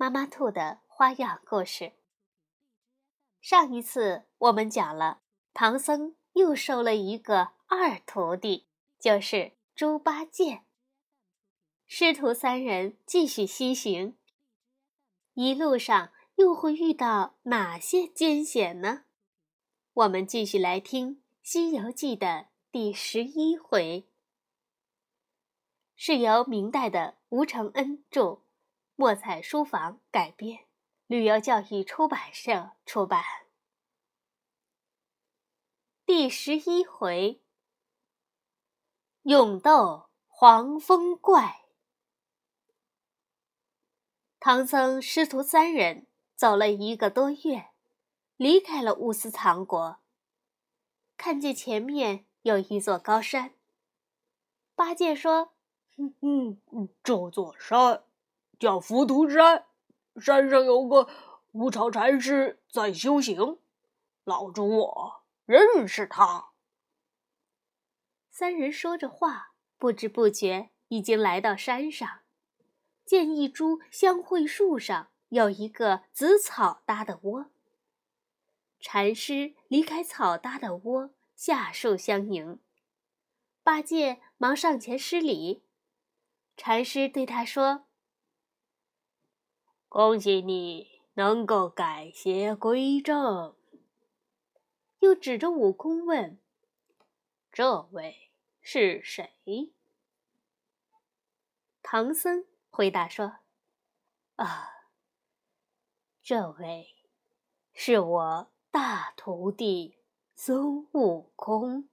妈妈兔的花样故事。上一次我们讲了，唐僧又收了一个二徒弟，就是猪八戒。师徒三人继续西行，一路上又会遇到哪些艰险呢？我们继续来听《西游记》的第十一回，是由明代的吴承恩著。墨彩书房改编，旅游教育出版社出版。第十一回：勇斗黄风怪。唐僧师徒三人走了一个多月，离开了乌斯藏国。看见前面有一座高山，八戒说：“嗯嗯，这座山。”叫浮屠山，山上有个乌巢禅师在修行，老猪我认识他。三人说着话，不知不觉已经来到山上，见一株香桧树上有一个紫草搭的窝。禅师离开草搭的窝，下树相迎。八戒忙上前施礼，禅师对他说。恭喜你能够改邪归正。又指着悟空问：“这位是谁？”唐僧回答说：“啊，这位是我大徒弟孙悟空。”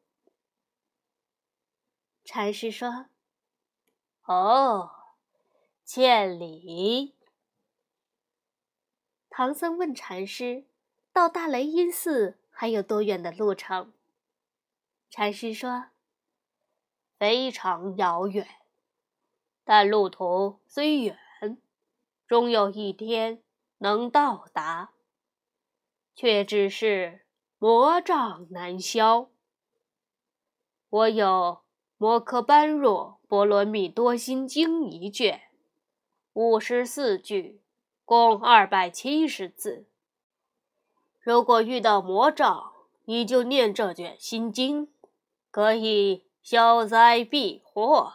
禅师说：“哦，千里。”唐僧问禅师：“到大雷音寺还有多远的路程？”禅师说：“非常遥远，但路途虽远，终有一天能到达。却只是魔障难消。我有《摩诃般若波罗蜜多心经》一卷，五十四句。”共二百七十字。如果遇到魔障，你就念这卷心经，可以消灾避祸。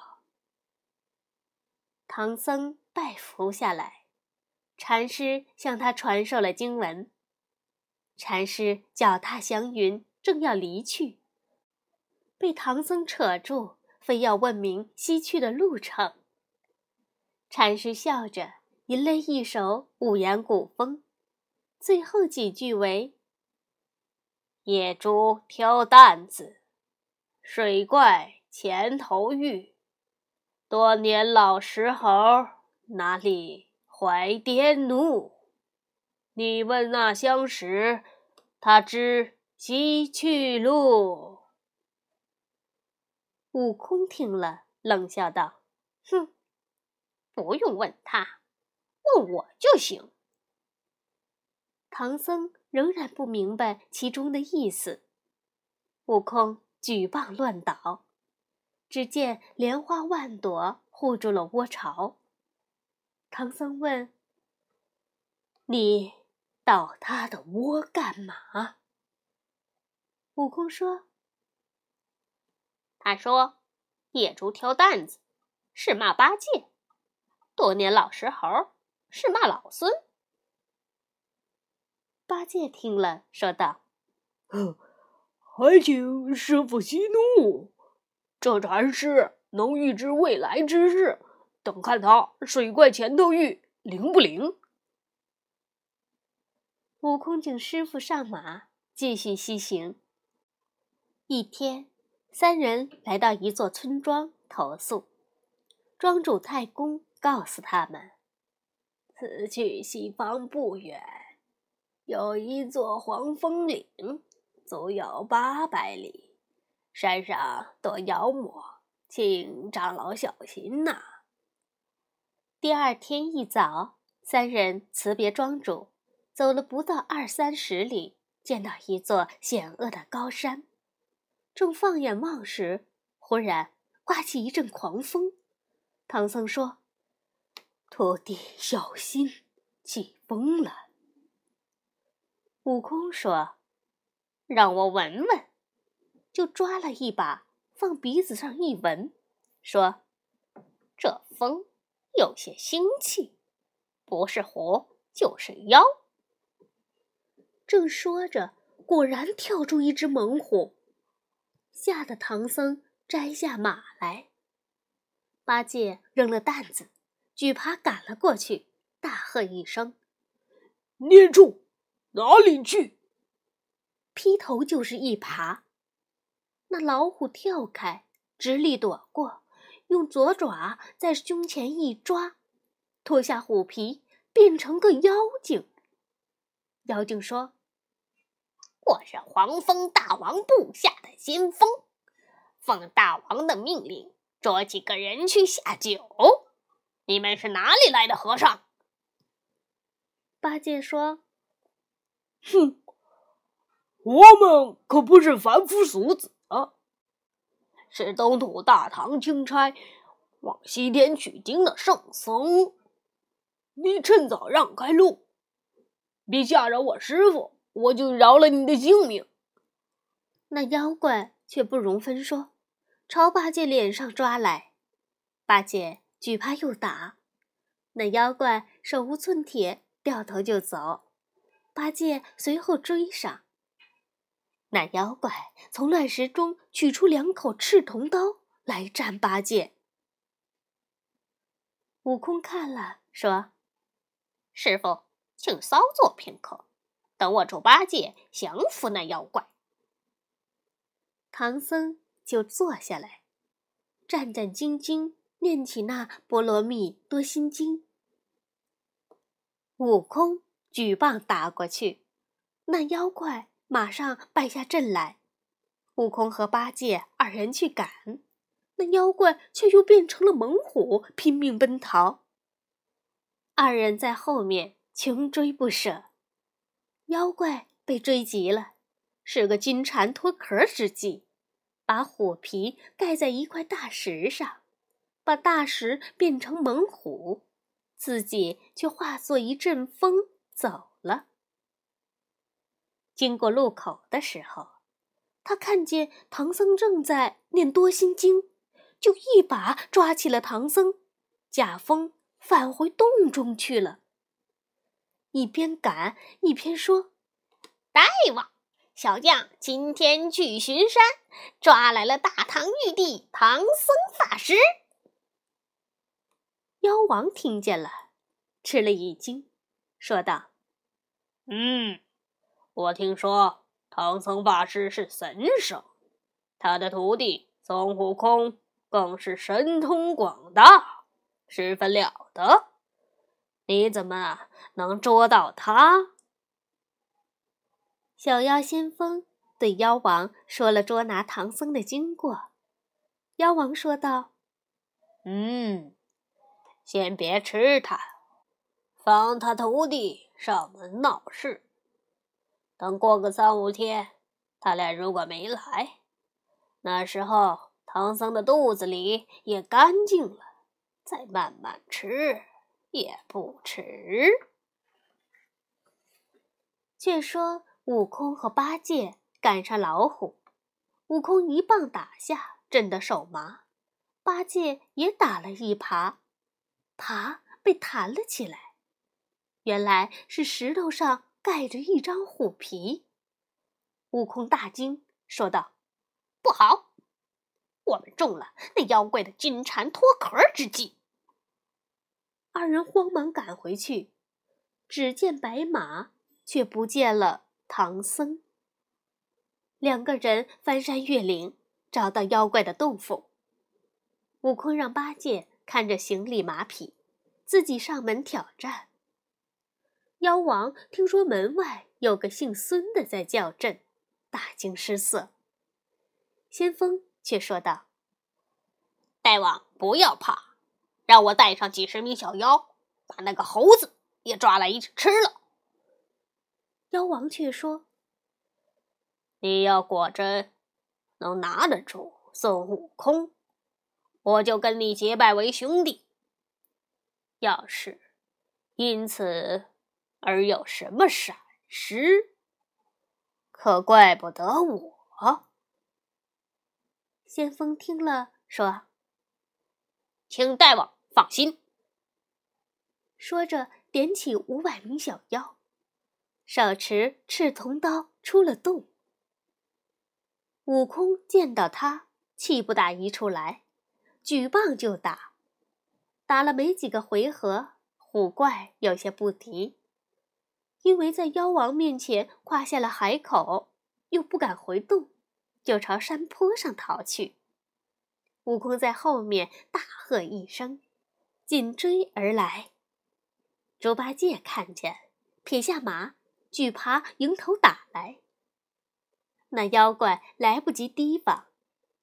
唐僧拜伏下来，禅师向他传授了经文。禅师脚踏祥云，正要离去，被唐僧扯住，非要问明西去的路程。禅师笑着。吟了一首五言古风，最后几句为：“野猪挑担子，水怪前头遇。多年老石猴，哪里怀颠怒？你问那相识，他知西去路。”悟空听了，冷笑道：“哼，不用问他。”问我就行。唐僧仍然不明白其中的意思。悟空举棒乱捣，只见莲花万朵护住了窝巢。唐僧问：“你捣他的窝干嘛？”悟空说：“他说野猪挑担子，是骂八戒；多年老石猴。”是骂老孙。八戒听了，说道：“还请师傅息怒。这禅师能预知未来之事，等看他水怪前头遇灵不灵。”悟空请师傅上马，继续西行。一天，三人来到一座村庄，投宿。庄主太公告诉他们。此去西方不远，有一座黄风岭，足有八百里，山上多妖魔，请长老小心呐。”第二天一早，三人辞别庄主，走了不到二三十里，见到一座险恶的高山。正放眼望时，忽然刮起一阵狂风。唐僧说：“徒弟小心，起风了。”悟空说：“让我闻闻。”就抓了一把，放鼻子上一闻，说：“这风有些腥气，不是狐就是妖。”正说着，果然跳出一只猛虎。吓得唐僧摘下马来，八戒扔了担子，举耙赶了过去，大喝一声：“孽畜，哪里去！”劈头就是一耙，那老虎跳开，直立躲过，用左爪在胸前一抓，脱下虎皮，变成个妖精。妖精说。我是黄蜂大王部下的先锋，奉大王的命令捉几个人去下酒。你们是哪里来的和尚？八戒说：“哼，我们可不是凡夫俗子啊，是东土大唐钦差往西天取经的圣僧。你趁早让开路，别吓着我师傅。”我就饶了你的性命。那妖怪却不容分说，朝八戒脸上抓来。八戒举耙又打，那妖怪手无寸铁，掉头就走。八戒随后追上。那妖怪从乱石中取出两口赤铜刀来战八戒。悟空看了，说：“师傅，请稍坐片刻。”等我助八戒降服那妖怪，唐僧就坐下来，战战兢兢念起那《波罗蜜多心经》。悟空举棒打过去，那妖怪马上败下阵来。悟空和八戒二人去赶，那妖怪却又变成了猛虎，拼命奔逃。二人在后面穷追不舍。妖怪被追急了，是个金蝉脱壳之计，把虎皮盖在一块大石上，把大石变成猛虎，自己却化作一阵风走了。经过路口的时候，他看见唐僧正在念多心经，就一把抓起了唐僧，驾风返回洞中去了。一边赶一边说：“大王，小将今天去巡山，抓来了大唐玉帝唐僧法师。”妖王听见了，吃了一惊，说道：“嗯，我听说唐僧法师是神手，他的徒弟孙悟空更是神通广大，十分了得。”你怎么能捉到他？小妖先锋对妖王说了捉拿唐僧的经过。妖王说道：“嗯，先别吃他，防他徒弟上门闹事。等过个三五天，他俩如果没来，那时候唐僧的肚子里也干净了，再慢慢吃。”也不迟。却说悟空和八戒赶上老虎，悟空一棒打下，震得手麻；八戒也打了一耙，爬被弹了起来。原来是石头上盖着一张虎皮。悟空大惊，说道：“不好，我们中了那妖怪的金蝉脱壳之计。”二人慌忙赶回去，只见白马，却不见了唐僧。两个人翻山越岭，找到妖怪的洞府。悟空让八戒看着行李马匹，自己上门挑战，妖王听说门外有个姓孙的在叫阵，大惊失色。先锋却说道：“大王不要怕，让我带上几十名小妖，把那个猴子也抓来一起吃了。”妖王却说：“你要果真能拿得住孙悟空，我就跟你结拜为兄弟。要是因此……”而有什么闪失，可怪不得我。先锋听了说：“请大王放心。”说着，点起五百名小妖，手持赤铜刀出了洞。悟空见到他，气不打一处来，举棒就打。打了没几个回合，虎怪有些不敌。因为在妖王面前夸下了海口，又不敢回洞，就朝山坡上逃去。悟空在后面大喝一声，紧追而来。猪八戒看见，撇下马，举耙迎头打来。那妖怪来不及提防，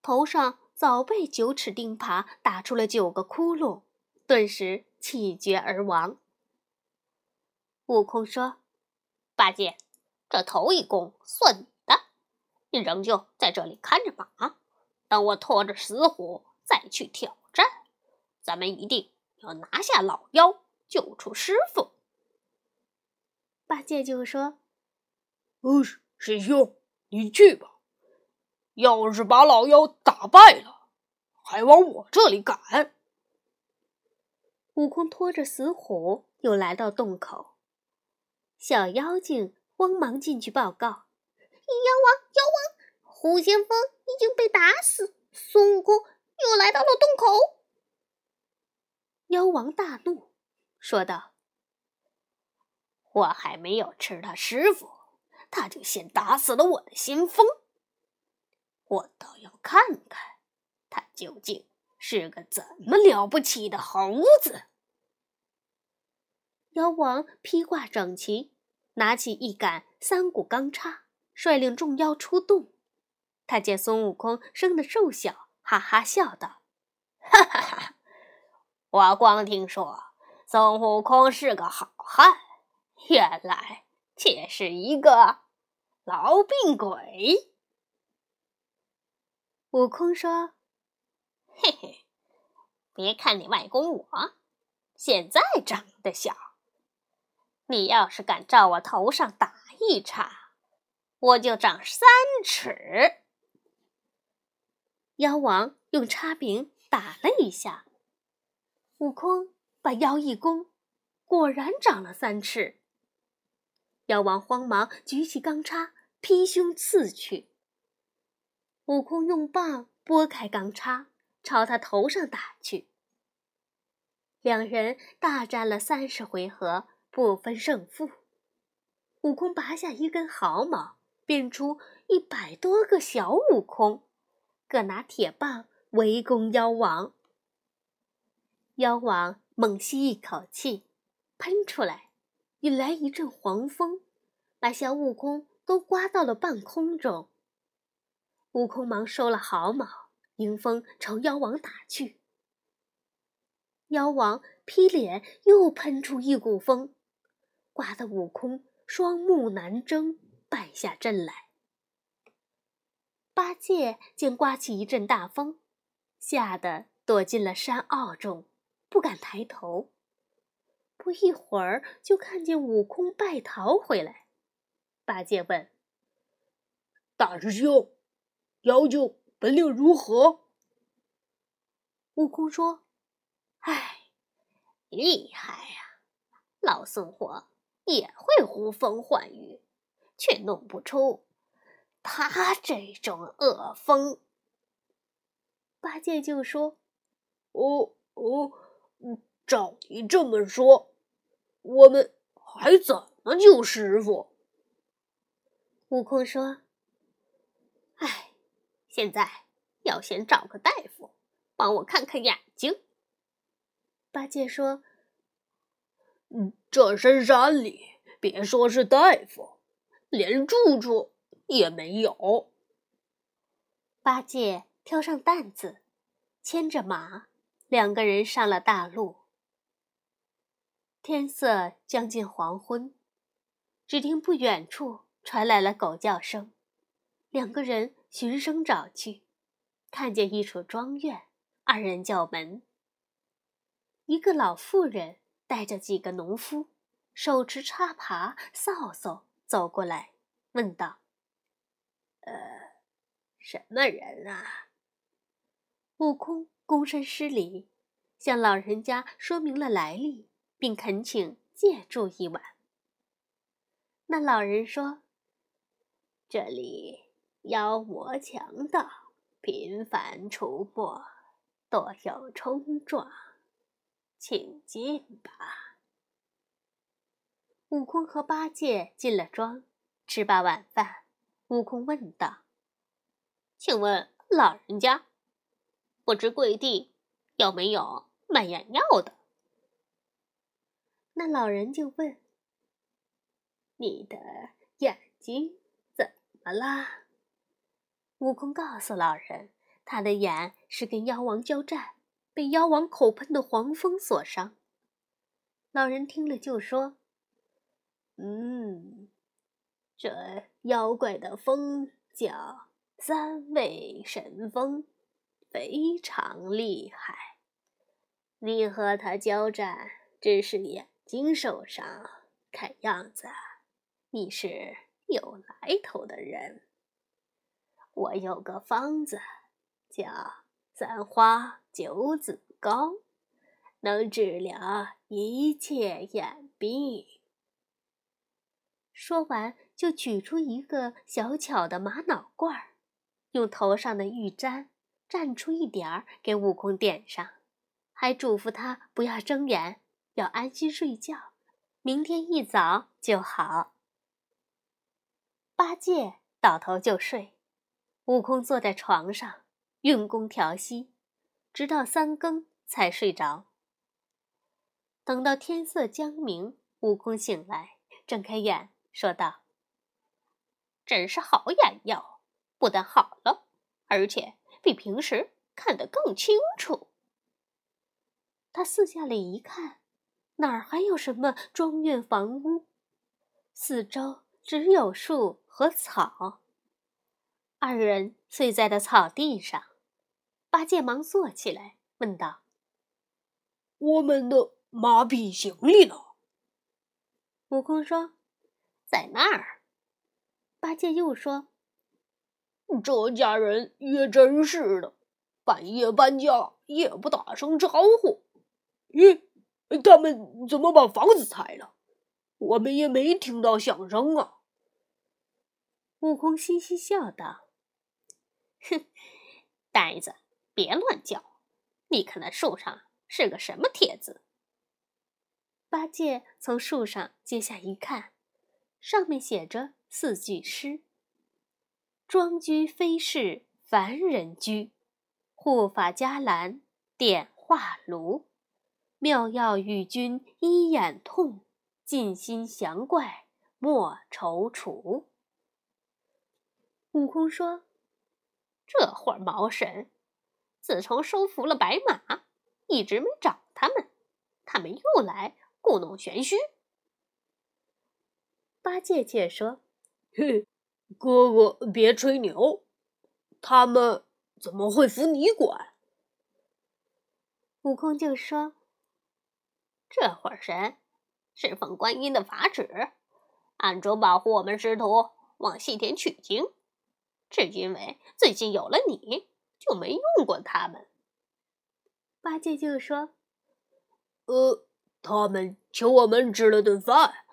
头上早被九齿钉耙打出了九个窟窿，顿时气绝而亡。悟空说。八戒，这头一功算你的，你仍旧在这里看着马，等我拖着死虎再去挑战，咱们一定要拿下老妖，救出师傅。八戒就说：“哦，师兄，你去吧。要是把老妖打败了，还往我这里赶。”悟空拖着死虎又来到洞口。小妖精慌忙进去报告：“妖王，妖王，虎先锋已经被打死，孙悟空又来到了洞口。”妖王大怒，说道：“我还没有吃他师傅，他就先打死了我的先锋。我倒要看看，他究竟是个怎么了不起的猴子。”妖王披挂整齐，拿起一杆三股钢叉，率领众妖出洞。他见孙悟空生得瘦小，哈哈笑道：“哈哈哈！我光听说孙悟空是个好汉，原来却是一个痨病鬼。”悟空说：“嘿嘿，别看你外公我现在长得小。”你要是敢照我头上打一叉，我就长三尺。妖王用叉柄打了一下，悟空把腰一弓，果然长了三尺。妖王慌忙举起钢叉，劈胸刺去。悟空用棒拨开钢叉，朝他头上打去。两人大战了三十回合。不分胜负，悟空拔下一根毫毛，变出一百多个小悟空，各拿铁棒围攻妖王。妖王猛吸一口气，喷出来，引来一阵黄风，把小悟空都刮到了半空中。悟空忙收了毫毛，迎风朝妖王打去。妖王劈脸，又喷出一股风。刮得悟空双目难睁，败下阵来。八戒见刮起一阵大风，吓得躲进了山坳中，不敢抬头。不一会儿，就看见悟空败逃回来。八戒问：“大师兄，妖精本领如何？”悟空说：“唉，厉害呀，老孙火。”也会呼风唤雨，却弄不出他这种恶风。八戒就说：“哦哦，照你这么说，我们还怎么救师傅？”悟空说：“哎，现在要先找个大夫帮我看看眼睛。”八戒说。这深山里别说是大夫，连住处也没有。八戒挑上担子，牵着马，两个人上了大路。天色将近黄昏，只听不远处传来了狗叫声，两个人循声找去，看见一处庄院，二人叫门。一个老妇人带着几个农夫，手持插耙、扫帚走过来，问道：“呃，什么人啊？”悟空躬身施礼，向老人家说明了来历。并恳请借住一晚。那老人说：“这里妖魔强盗频繁出没，多有冲撞，请进吧。”悟空和八戒进了庄，吃罢晚饭，悟空问道：“请问老人家，不知贵地有没有卖眼药的？”那老人就问：“你的眼睛怎么了？”悟空告诉老人，他的眼是跟妖王交战，被妖王口喷的黄蜂所伤。老人听了就说：“嗯，这妖怪的风叫三味神风，非常厉害。你和他交战，只是眼。”睛受伤，看样子你是有来头的人。我有个方子，叫三花九子膏，能治疗一切眼病。说完，就取出一个小巧的玛瑙罐儿，用头上的玉簪蘸出一点儿给悟空点上，还嘱咐他不要睁眼。要安心睡觉，明天一早就好。八戒倒头就睡，悟空坐在床上运功调息，直到三更才睡着。等到天色将明，悟空醒来，睁开眼，说道：“真是好眼药，不但好了，而且比平时看得更清楚。”他四下里一看。哪儿还有什么庄院房屋？四周只有树和草。二人睡在了草地上。八戒忙坐起来，问道：“我们的马匹行李呢？”悟空说：“在那儿。”八戒又说：“这家人也真是的，半夜搬家也不打声招呼。”咦？他们怎么把房子拆了？我们也没听到响声啊！悟空嘻嘻笑道：“哼，呆子，别乱叫！你看那树上是个什么帖子？”八戒从树上接下一看，上面写着四句诗：“庄居非是凡人居，护法伽蓝点化炉。”妙药与君医眼痛，尽心降怪莫踌躇。悟空说：“这会儿毛神，自从收服了白马，一直没找他们，他们又来故弄玄虚。”八戒却说：“嘿，哥哥别吹牛，他们怎么会服你管？”悟空就说。这会儿神是奉观音的法旨，暗中保护我们师徒往西天取经。只因为最近有了你，就没用过他们。八戒就说：“呃，他们请我们吃了顿饭，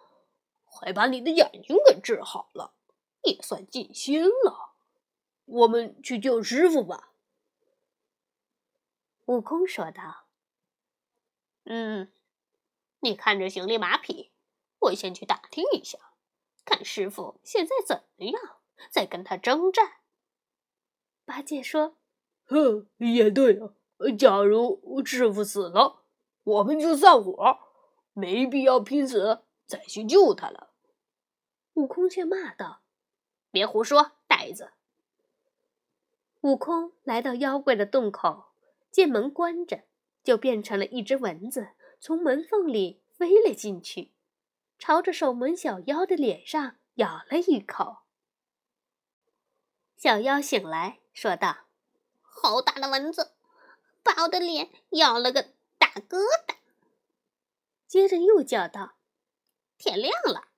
还把你的眼睛给治好了，也算尽心了。我们去救师傅吧。”悟空说道：“嗯。”你看着行李马匹，我先去打听一下，看师傅现在怎么样，再跟他征战。八戒说：“哼，也对啊。假如师傅死了，我们就散伙，没必要拼死再去救他了。”悟空却骂道：“别胡说，呆子！”悟空来到妖怪的洞口，见门关着，就变成了一只蚊子，从门缝里飞了进去，朝着守门小妖的脸上咬了一口。小妖醒来，说道：“好大的蚊子，把我的脸咬了个大疙瘩。”接着又叫道：“天亮了。”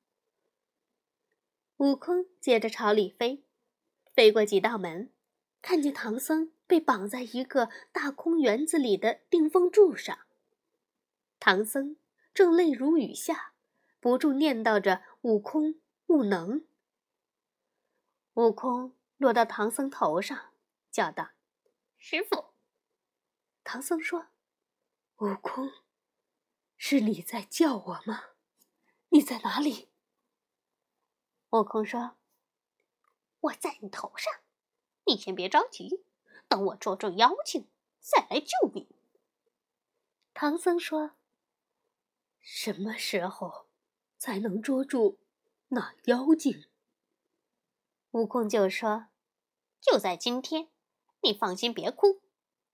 悟空接着朝里飞，飞过几道门，看见唐僧被绑在一个大空园子里的定风柱上。唐僧正泪如雨下，不住念叨着“悟空，悟能”。悟空落到唐僧头上，叫道：“师傅！”唐僧说：“悟空，是你在叫我吗？你在哪里？”悟空说：“我在你头上，你先别着急，等我捉住妖精再来救你。”唐僧说：“什么时候才能捉住那妖精？”悟空就说：“就在今天，你放心，别哭，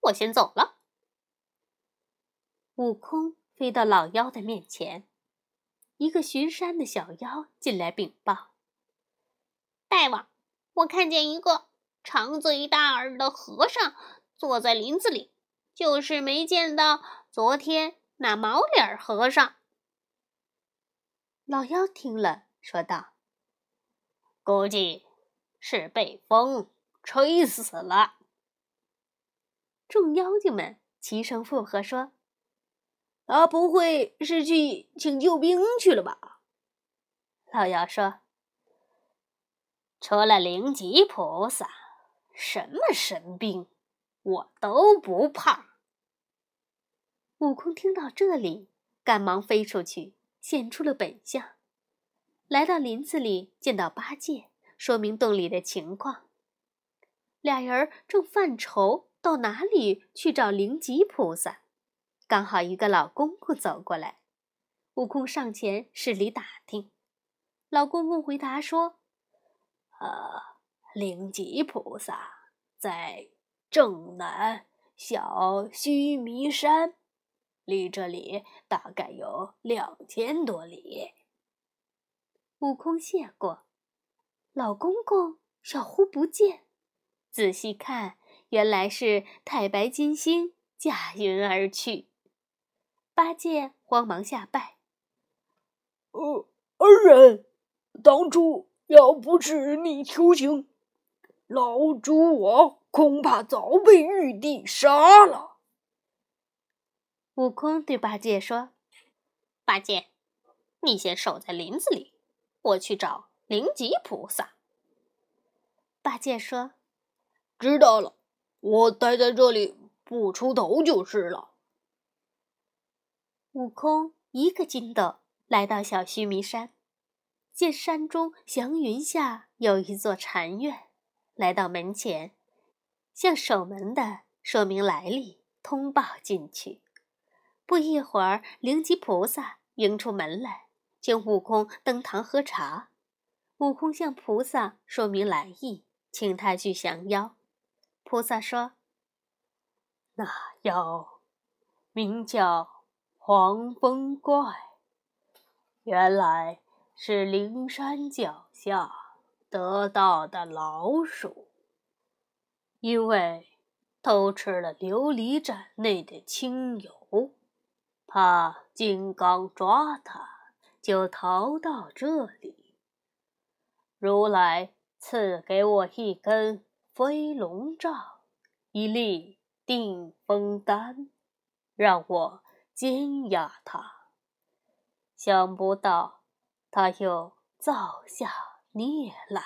我先走了。”悟空飞到老妖的面前，一个巡山的小妖进来禀报。大王，我看见一个长嘴大耳的和尚坐在林子里，就是没见到昨天那毛脸和尚。老妖听了，说道：“估计是被风吹死了。”众妖精们齐声附和说：“他不会是去请救兵去了吧？”老妖说。除了灵吉菩萨，什么神兵我都不怕。悟空听到这里，赶忙飞出去，现出了本相。来到林子里，见到八戒，说明洞里的情况。俩人正犯愁，到哪里去找灵吉菩萨？刚好一个老公公走过来，悟空上前施礼打听。老公公回答说。呃，灵吉菩萨在正南小须弥山，离这里大概有两千多里。悟空谢过，老公公小忽不见，仔细看，原来是太白金星驾云而去。八戒慌忙下拜：“呃，恩人，当初……”要不是你求情，老猪我恐怕早被玉帝杀了。悟空对八戒说：“八戒，你先守在林子里，我去找灵吉菩萨。”八戒说：“知道了，我待在这里不出头就是了。”悟空一个筋斗来到小须弥山。见山中祥云下有一座禅院，来到门前，向守门的说明来历，通报进去。不一会儿，灵吉菩萨迎出门来，请悟空登堂喝茶。悟空向菩萨说明来意，请他去降妖。菩萨说：“那妖名叫黄风怪，原来……”是灵山脚下得到的老鼠，因为偷吃了琉璃盏内的清油，怕金刚抓它，就逃到这里。如来赐给我一根飞龙杖，一粒定风丹，让我监压他。想不到。他又造下孽来。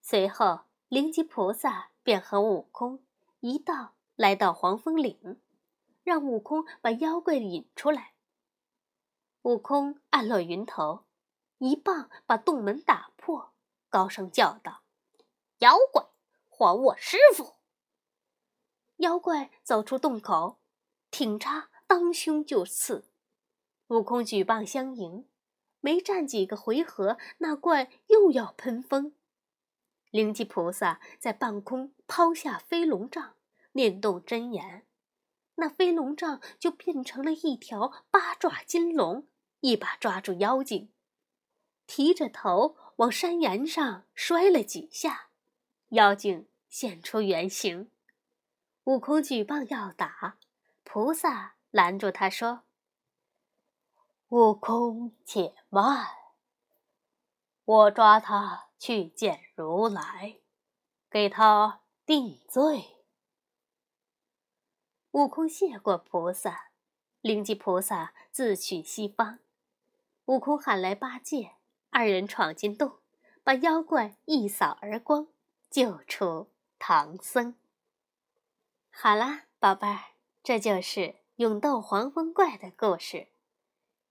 随后，灵吉菩萨便和悟空一道来到黄风岭，让悟空把妖怪引出来。悟空按落云头，一棒把洞门打破，高声叫道：“妖怪，还我师傅！”妖怪走出洞口，挺叉当胸就刺。悟空举棒相迎。没战几个回合，那怪又要喷风。灵吉菩萨在半空抛下飞龙杖，念动真言，那飞龙杖就变成了一条八爪金龙，一把抓住妖精，提着头往山岩上摔了几下，妖精现出原形。悟空举棒要打，菩萨拦住他说：“悟空，且慢，我抓他去见如来，给他定罪。”悟空谢过菩萨，灵吉菩萨自去西方。悟空喊来八戒，二人闯进洞，把妖怪一扫而光，救出唐僧。好啦，宝贝儿，这就是勇斗黄风怪的故事。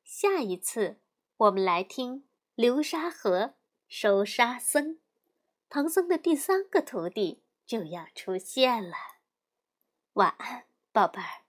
下一次我们来听流沙河收沙僧，唐僧的第三个徒弟就要出现了。晚安，宝贝儿。